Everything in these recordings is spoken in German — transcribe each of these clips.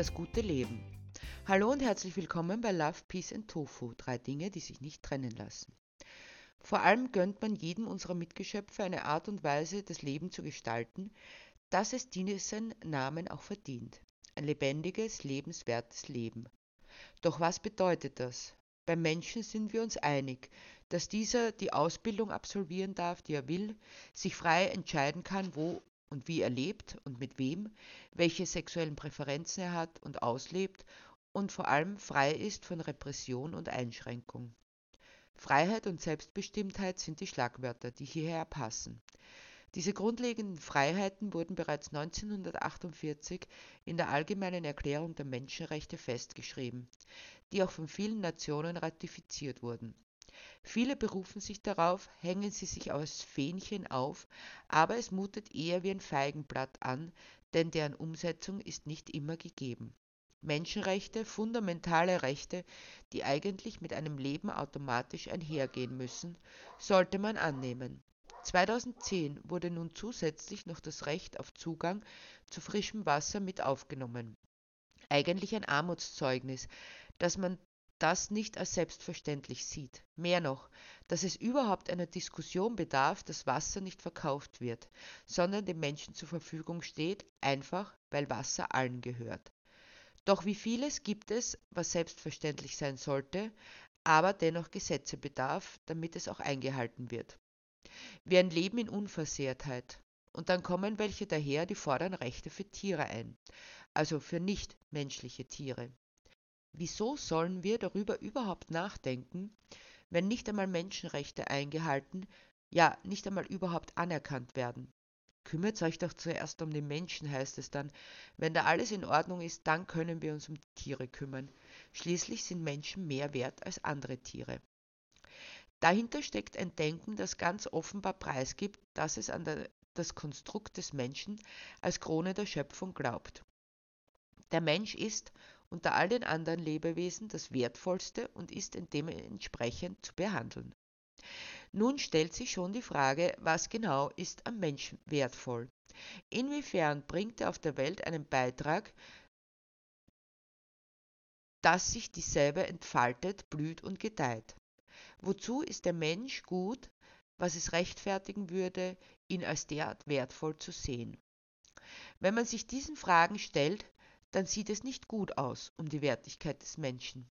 Das gute Leben. Hallo und herzlich willkommen bei Love, Peace and Tofu, drei Dinge, die sich nicht trennen lassen. Vor allem gönnt man jedem unserer Mitgeschöpfe eine Art und Weise, das Leben zu gestalten, dass es diesen Namen auch verdient. Ein lebendiges, lebenswertes Leben. Doch was bedeutet das? Beim Menschen sind wir uns einig, dass dieser die Ausbildung absolvieren darf, die er will, sich frei entscheiden kann, wo und wie er lebt und mit wem, welche sexuellen Präferenzen er hat und auslebt und vor allem frei ist von Repression und Einschränkung. Freiheit und Selbstbestimmtheit sind die Schlagwörter, die hierher passen. Diese grundlegenden Freiheiten wurden bereits 1948 in der Allgemeinen Erklärung der Menschenrechte festgeschrieben, die auch von vielen Nationen ratifiziert wurden. Viele berufen sich darauf, hängen sie sich als Fähnchen auf, aber es mutet eher wie ein Feigenblatt an, denn deren Umsetzung ist nicht immer gegeben. Menschenrechte, fundamentale Rechte, die eigentlich mit einem Leben automatisch einhergehen müssen, sollte man annehmen. 2010 wurde nun zusätzlich noch das Recht auf Zugang zu frischem Wasser mit aufgenommen. Eigentlich ein Armutszeugnis, dass man das nicht als selbstverständlich sieht. Mehr noch, dass es überhaupt einer Diskussion bedarf, dass Wasser nicht verkauft wird, sondern den Menschen zur Verfügung steht, einfach weil Wasser allen gehört. Doch wie vieles gibt es, was selbstverständlich sein sollte, aber dennoch Gesetze bedarf, damit es auch eingehalten wird. Wir ein Leben in Unversehrtheit. Und dann kommen welche daher, die fordern Rechte für Tiere ein, also für nicht menschliche Tiere. Wieso sollen wir darüber überhaupt nachdenken, wenn nicht einmal Menschenrechte eingehalten, ja nicht einmal überhaupt anerkannt werden? Kümmert euch doch zuerst um den Menschen, heißt es dann. Wenn da alles in Ordnung ist, dann können wir uns um Tiere kümmern. Schließlich sind Menschen mehr wert als andere Tiere. Dahinter steckt ein Denken, das ganz offenbar preisgibt, dass es an der, das Konstrukt des Menschen als Krone der Schöpfung glaubt. Der Mensch ist unter all den anderen Lebewesen das wertvollste und ist dementsprechend zu behandeln. Nun stellt sich schon die Frage, was genau ist am Menschen wertvoll? Inwiefern bringt er auf der Welt einen Beitrag, dass sich dieselbe entfaltet, blüht und gedeiht? Wozu ist der Mensch gut, was es rechtfertigen würde, ihn als derart wertvoll zu sehen? Wenn man sich diesen Fragen stellt, dann sieht es nicht gut aus um die Wertigkeit des Menschen.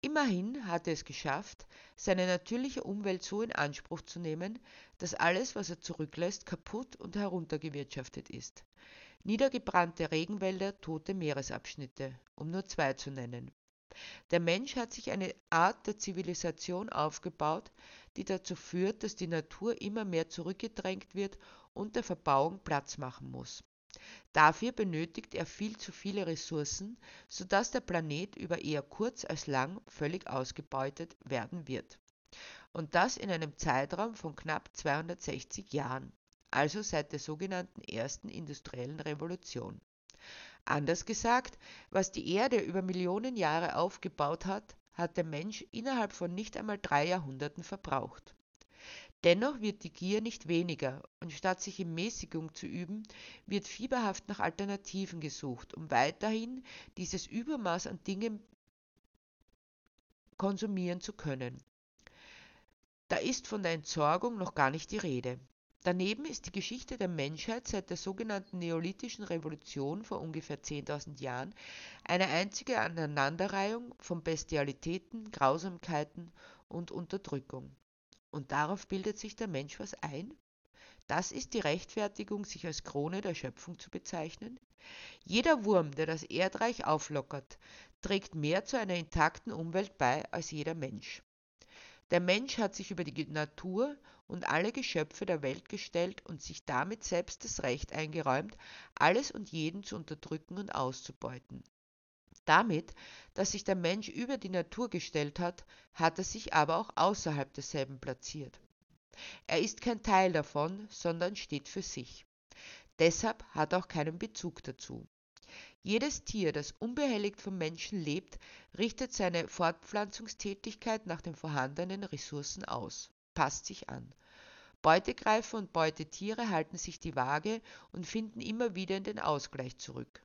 Immerhin hat er es geschafft, seine natürliche Umwelt so in Anspruch zu nehmen, dass alles, was er zurücklässt, kaputt und heruntergewirtschaftet ist. Niedergebrannte Regenwälder, tote Meeresabschnitte, um nur zwei zu nennen. Der Mensch hat sich eine Art der Zivilisation aufgebaut, die dazu führt, dass die Natur immer mehr zurückgedrängt wird und der Verbauung Platz machen muss. Dafür benötigt er viel zu viele Ressourcen, so dass der Planet über eher kurz als lang völlig ausgebeutet werden wird. Und das in einem Zeitraum von knapp 260 Jahren, also seit der sogenannten ersten industriellen Revolution. Anders gesagt, was die Erde über Millionen Jahre aufgebaut hat, hat der Mensch innerhalb von nicht einmal drei Jahrhunderten verbraucht. Dennoch wird die Gier nicht weniger, und statt sich in Mäßigung zu üben, wird fieberhaft nach Alternativen gesucht, um weiterhin dieses Übermaß an Dingen konsumieren zu können. Da ist von der Entsorgung noch gar nicht die Rede. Daneben ist die Geschichte der Menschheit seit der sogenannten Neolithischen Revolution vor ungefähr 10.000 Jahren eine einzige Aneinanderreihung von Bestialitäten, Grausamkeiten und Unterdrückung. Und darauf bildet sich der Mensch was ein? Das ist die Rechtfertigung, sich als Krone der Schöpfung zu bezeichnen? Jeder Wurm, der das Erdreich auflockert, trägt mehr zu einer intakten Umwelt bei als jeder Mensch. Der Mensch hat sich über die Natur und alle Geschöpfe der Welt gestellt und sich damit selbst das Recht eingeräumt, alles und jeden zu unterdrücken und auszubeuten. Damit, dass sich der Mensch über die Natur gestellt hat, hat er sich aber auch außerhalb desselben platziert. Er ist kein Teil davon, sondern steht für sich. Deshalb hat er auch keinen Bezug dazu. Jedes Tier, das unbehelligt vom Menschen lebt, richtet seine Fortpflanzungstätigkeit nach den vorhandenen Ressourcen aus, passt sich an. Beutegreifer und Beutetiere halten sich die Waage und finden immer wieder in den Ausgleich zurück.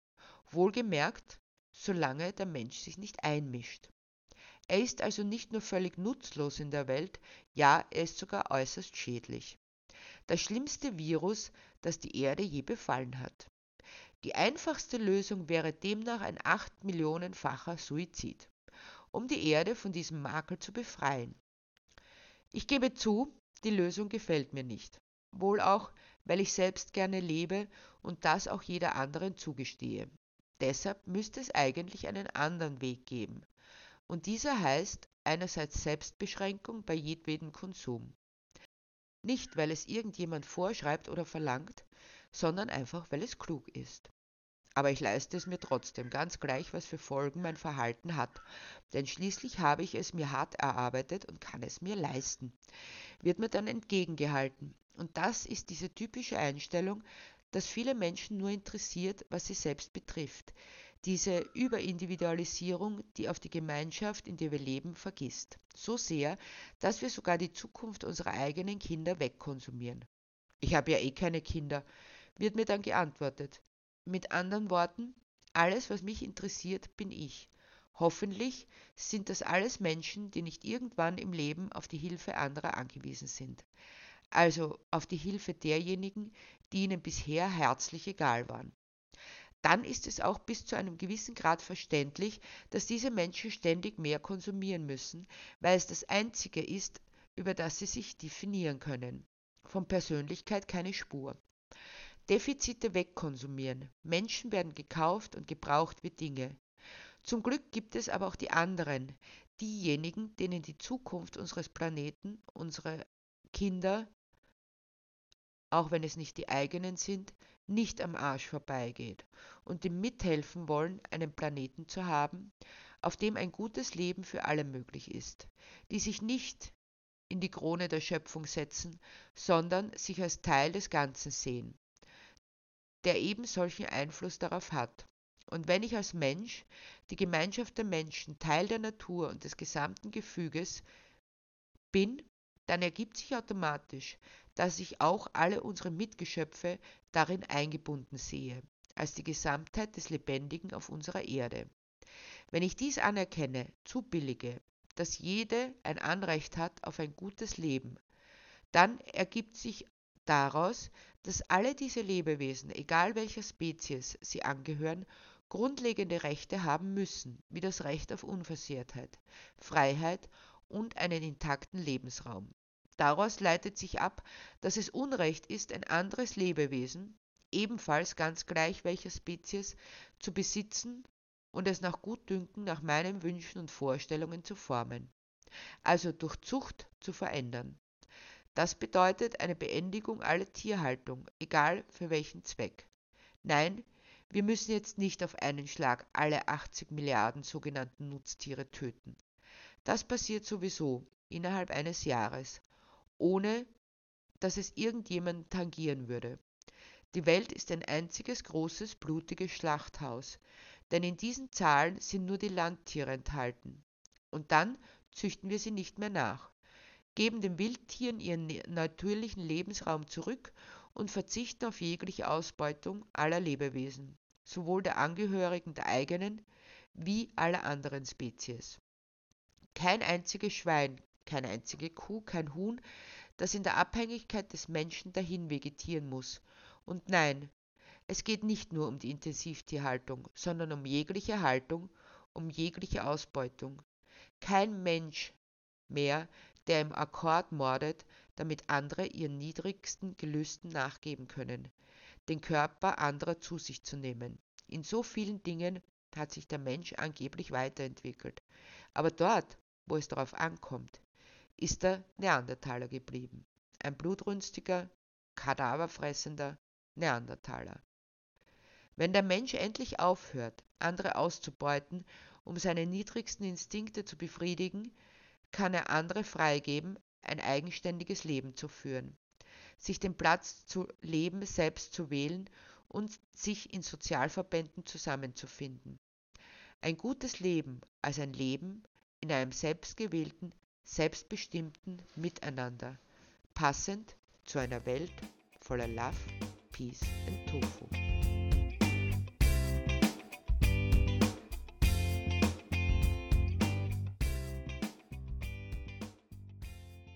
Wohlgemerkt, solange der Mensch sich nicht einmischt. Er ist also nicht nur völlig nutzlos in der Welt, ja, er ist sogar äußerst schädlich. Das schlimmste Virus, das die Erde je befallen hat. Die einfachste Lösung wäre demnach ein acht Millionenfacher Suizid, um die Erde von diesem Makel zu befreien. Ich gebe zu, die Lösung gefällt mir nicht. Wohl auch, weil ich selbst gerne lebe und das auch jeder anderen zugestehe. Deshalb müsste es eigentlich einen anderen Weg geben. Und dieser heißt einerseits Selbstbeschränkung bei jedwedem Konsum. Nicht, weil es irgendjemand vorschreibt oder verlangt, sondern einfach, weil es klug ist. Aber ich leiste es mir trotzdem, ganz gleich, was für Folgen mein Verhalten hat, denn schließlich habe ich es mir hart erarbeitet und kann es mir leisten, wird mir dann entgegengehalten. Und das ist diese typische Einstellung, dass viele Menschen nur interessiert, was sie selbst betrifft, diese Überindividualisierung, die auf die Gemeinschaft, in der wir leben, vergisst. So sehr, dass wir sogar die Zukunft unserer eigenen Kinder wegkonsumieren. Ich habe ja eh keine Kinder, wird mir dann geantwortet. Mit anderen Worten, alles, was mich interessiert, bin ich. Hoffentlich sind das alles Menschen, die nicht irgendwann im Leben auf die Hilfe anderer angewiesen sind. Also auf die Hilfe derjenigen, die ihnen bisher herzlich egal waren. Dann ist es auch bis zu einem gewissen Grad verständlich, dass diese Menschen ständig mehr konsumieren müssen, weil es das Einzige ist, über das sie sich definieren können. Von Persönlichkeit keine Spur. Defizite wegkonsumieren. Menschen werden gekauft und gebraucht wie Dinge. Zum Glück gibt es aber auch die anderen, diejenigen, denen die Zukunft unseres Planeten, unsere Kinder, auch wenn es nicht die eigenen sind, nicht am Arsch vorbeigeht und die mithelfen wollen, einen Planeten zu haben, auf dem ein gutes Leben für alle möglich ist, die sich nicht in die Krone der Schöpfung setzen, sondern sich als Teil des Ganzen sehen der eben solchen Einfluss darauf hat. Und wenn ich als Mensch, die Gemeinschaft der Menschen, Teil der Natur und des gesamten Gefüges bin, dann ergibt sich automatisch, dass ich auch alle unsere Mitgeschöpfe darin eingebunden sehe, als die Gesamtheit des Lebendigen auf unserer Erde. Wenn ich dies anerkenne, zubillige, dass jede ein Anrecht hat auf ein gutes Leben, dann ergibt sich daraus, dass alle diese Lebewesen, egal welcher Spezies sie angehören, grundlegende Rechte haben müssen, wie das Recht auf Unversehrtheit, Freiheit und einen intakten Lebensraum. Daraus leitet sich ab, dass es Unrecht ist, ein anderes Lebewesen, ebenfalls ganz gleich welcher Spezies, zu besitzen und es nach Gutdünken nach meinen Wünschen und Vorstellungen zu formen, also durch Zucht zu verändern. Das bedeutet eine Beendigung aller Tierhaltung, egal für welchen Zweck. Nein, wir müssen jetzt nicht auf einen Schlag alle 80 Milliarden sogenannten Nutztiere töten. Das passiert sowieso innerhalb eines Jahres, ohne dass es irgendjemand tangieren würde. Die Welt ist ein einziges großes, blutiges Schlachthaus, denn in diesen Zahlen sind nur die Landtiere enthalten. Und dann züchten wir sie nicht mehr nach geben den Wildtieren ihren natürlichen Lebensraum zurück und verzichten auf jegliche Ausbeutung aller Lebewesen, sowohl der Angehörigen der eigenen wie aller anderen Spezies. Kein einziges Schwein, keine einzige Kuh, kein Huhn, das in der Abhängigkeit des Menschen dahin vegetieren muss. Und nein, es geht nicht nur um die Intensivtierhaltung, sondern um jegliche Haltung, um jegliche Ausbeutung. Kein Mensch mehr der im Akkord mordet, damit andere ihren niedrigsten Gelüsten nachgeben können, den Körper anderer zu sich zu nehmen. In so vielen Dingen hat sich der Mensch angeblich weiterentwickelt. Aber dort, wo es darauf ankommt, ist der Neandertaler geblieben. Ein blutrünstiger, kadaverfressender Neandertaler. Wenn der Mensch endlich aufhört, andere auszubeuten, um seine niedrigsten Instinkte zu befriedigen, kann er andere freigeben, ein eigenständiges Leben zu führen, sich den Platz zu leben selbst zu wählen und sich in Sozialverbänden zusammenzufinden. Ein gutes Leben als ein Leben in einem selbstgewählten, selbstbestimmten Miteinander, passend zu einer Welt voller Love, Peace und Tofu.